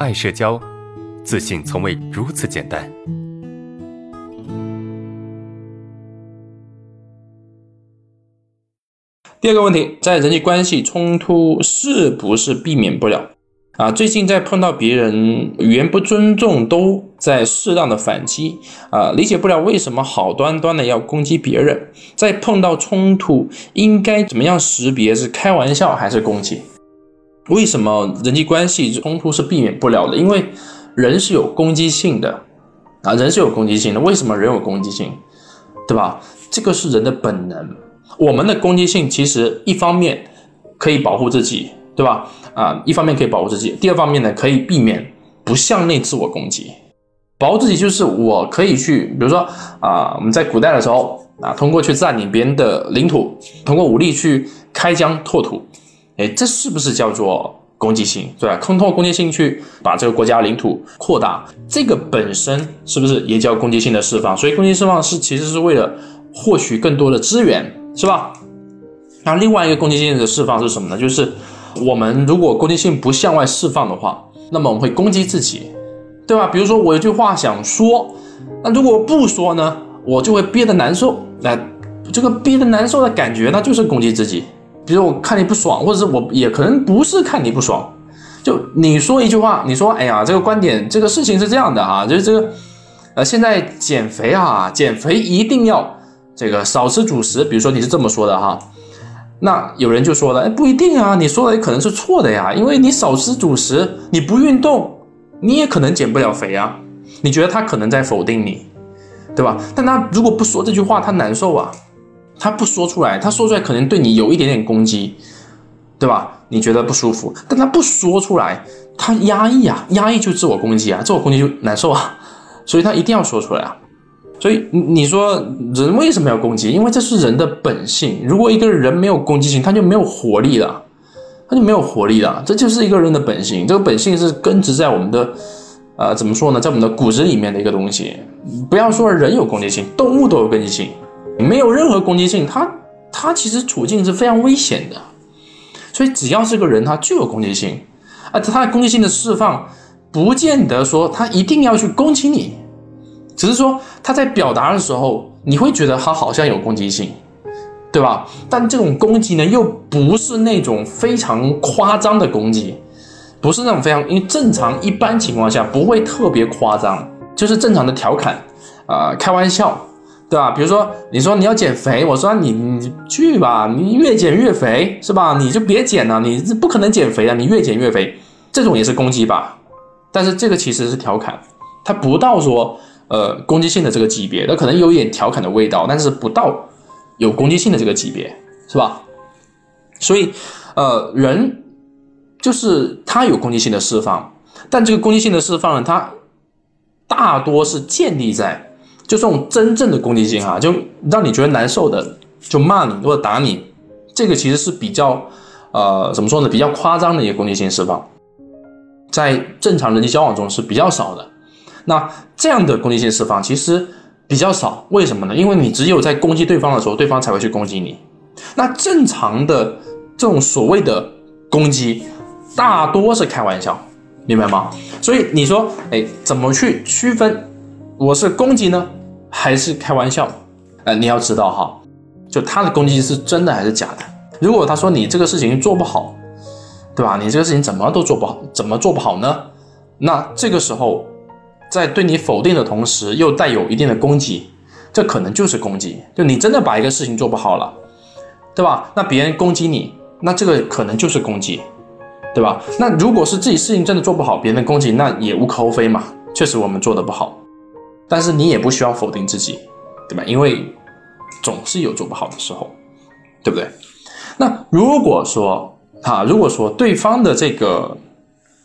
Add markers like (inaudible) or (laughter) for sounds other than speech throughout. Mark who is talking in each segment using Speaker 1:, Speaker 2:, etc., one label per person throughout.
Speaker 1: 爱社交，自信从未如此简单。
Speaker 2: 第二个问题，在人际关系冲突是不是避免不了？啊，最近在碰到别人语言不尊重，都在适当的反击啊，理解不了为什么好端端的要攻击别人。在碰到冲突，应该怎么样识别是开玩笑还是攻击？为什么人际关系冲突是避免不了的？因为人是有攻击性的啊，人是有攻击性的。为什么人有攻击性？对吧？这个是人的本能。我们的攻击性其实一方面可以保护自己，对吧？啊，一方面可以保护自己，第二方面呢，可以避免不向内自我攻击。保护自己就是我可以去，比如说啊，我们在古代的时候啊，通过去占领别人的领土，通过武力去开疆拓土。哎，这是不是叫做攻击性，对吧？通过攻击性去把这个国家领土扩大，这个本身是不是也叫攻击性的释放？所以攻击释放是其实是为了获取更多的资源，是吧？那另外一个攻击性的释放是什么呢？就是我们如果攻击性不向外释放的话，那么我们会攻击自己，对吧？比如说我有句话想说，那如果不说呢，我就会憋得难受，那这个憋得难受的感觉，那就是攻击自己。比如我看你不爽，或者是我也可能不是看你不爽，就你说一句话，你说哎呀，这个观点，这个事情是这样的哈，就是这个，呃，现在减肥啊，减肥一定要这个少吃主食，比如说你是这么说的哈，那有人就说了，哎，不一定啊，你说的也可能是错的呀，因为你少吃主食，你不运动，你也可能减不了肥啊，你觉得他可能在否定你，对吧？但他如果不说这句话，他难受啊。他不说出来，他说出来可能对你有一点点攻击，对吧？你觉得不舒服，但他不说出来，他压抑啊，压抑就自我攻击啊，自我攻击就难受啊，所以他一定要说出来啊。所以你说人为什么要攻击？因为这是人的本性。如果一个人没有攻击性，他就没有活力了，他就没有活力了。这就是一个人的本性，这个本性是根植在我们的，呃，怎么说呢，在我们的骨子里面的一个东西。不要说人有攻击性，动物都有攻击性。没有任何攻击性，他他其实处境是非常危险的，所以只要是个人，他就有攻击性，啊，他的攻击性的释放，不见得说他一定要去攻击你，只是说他在表达的时候，你会觉得他好像有攻击性，对吧？但这种攻击呢，又不是那种非常夸张的攻击，不是那种非常，因为正常一般情况下不会特别夸张，就是正常的调侃，啊，开玩笑。对吧？比如说，你说你要减肥，我说你你去吧，你越减越肥，是吧？你就别减了，你不可能减肥啊，你越减越肥，这种也是攻击吧？但是这个其实是调侃，它不到说呃攻击性的这个级别，那可能有一点调侃的味道，但是不到有攻击性的这个级别，是吧？所以呃人就是他有攻击性的释放，但这个攻击性的释放呢，它大多是建立在。就这种真正的攻击性啊，就让你觉得难受的，就骂你或者打你，这个其实是比较，呃，怎么说呢？比较夸张的一个攻击性释放，在正常人际交往中是比较少的。那这样的攻击性释放其实比较少，为什么呢？因为你只有在攻击对方的时候，对方才会去攻击你。那正常的这种所谓的攻击，大多是开玩笑，明白吗？所以你说，哎，怎么去区分？我是攻击呢，还是开玩笑？呃，你要知道哈，就他的攻击是真的还是假的？如果他说你这个事情做不好，对吧？你这个事情怎么都做不好，怎么做不好呢？那这个时候，在对你否定的同时，又带有一定的攻击，这可能就是攻击。就你真的把一个事情做不好了，对吧？那别人攻击你，那这个可能就是攻击，对吧？那如果是自己事情真的做不好，别人攻击，那也无可厚非嘛。确实我们做的不好。但是你也不需要否定自己，对吧？因为总是有做不好的时候，对不对？那如果说啊，如果说对方的这个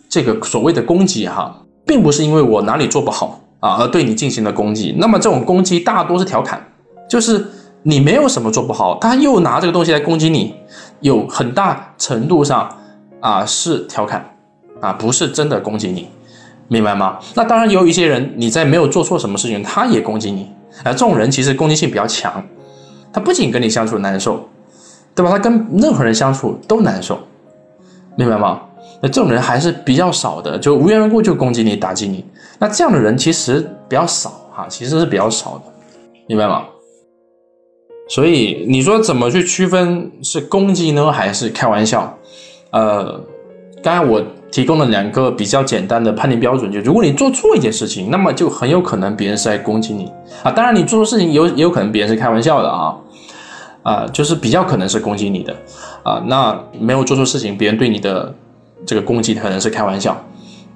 Speaker 2: 这个所谓的攻击哈，并不是因为我哪里做不好啊而对你进行了攻击，那么这种攻击大多是调侃，就是你没有什么做不好，他又拿这个东西来攻击你，有很大程度上啊是调侃啊，不是真的攻击你。明白吗？那当然也有一些人，你在没有做错什么事情，他也攻击你。哎，这种人其实攻击性比较强，他不仅跟你相处难受，对吧？他跟任何人相处都难受，明白吗？那这种人还是比较少的，就无缘无故就攻击你、打击你。那这样的人其实比较少哈，其实是比较少的，明白吗？所以你说怎么去区分是攻击呢，还是开玩笑？呃，刚才我提供了两个比较简单的判定标准，就如果你做错一件事情，那么就很有可能别人是在攻击你啊。当然，你做错事情有也有可能别人是开玩笑的啊，啊，就是比较可能是攻击你的啊。那没有做错事情，别人对你的这个攻击可能是开玩笑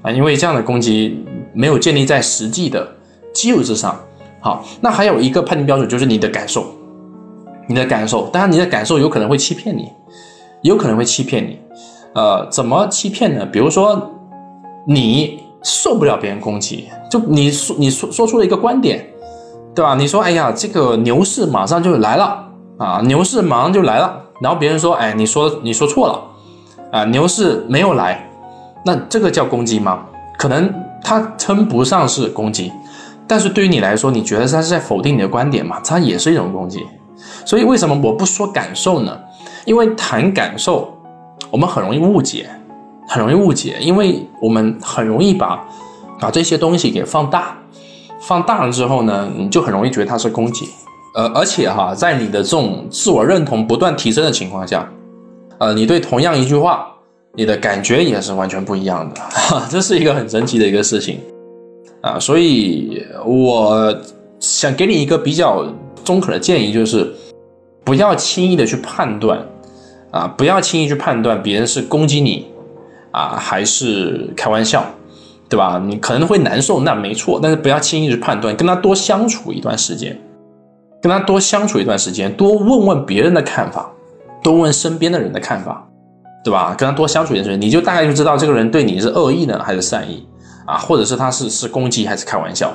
Speaker 2: 啊，因为这样的攻击没有建立在实际的基础之上。好，那还有一个判定标准就是你的感受。你的感受，当然你的感受有可能会欺骗你，有可能会欺骗你。呃，怎么欺骗呢？比如说，你受不了别人攻击，就你说你说说出了一个观点，对吧？你说，哎呀，这个牛市马上就来了啊，牛市马上就来了。然后别人说，哎，你说你说错了啊，牛市没有来，那这个叫攻击吗？可能它称不上是攻击，但是对于你来说，你觉得他是在否定你的观点嘛？它也是一种攻击。所以为什么我不说感受呢？因为谈感受，我们很容易误解，很容易误解，因为我们很容易把把这些东西给放大，放大了之后呢，你就很容易觉得它是攻击。呃，而且哈，在你的这种自我认同不断提升的情况下，呃，你对同样一句话，你的感觉也是完全不一样的，哈 (laughs) 这是一个很神奇的一个事情啊。所以我想给你一个比较中肯的建议，就是。不要轻易的去判断，啊，不要轻易去判断别人是攻击你，啊，还是开玩笑，对吧？你可能会难受，那没错，但是不要轻易去判断，跟他多相处一段时间，跟他多相处一段时间，多问问别人的看法，多问身边的人的看法，对吧？跟他多相处一段时间，你就大概就知道这个人对你是恶意呢，还是善意，啊，或者是他是是攻击还是开玩笑。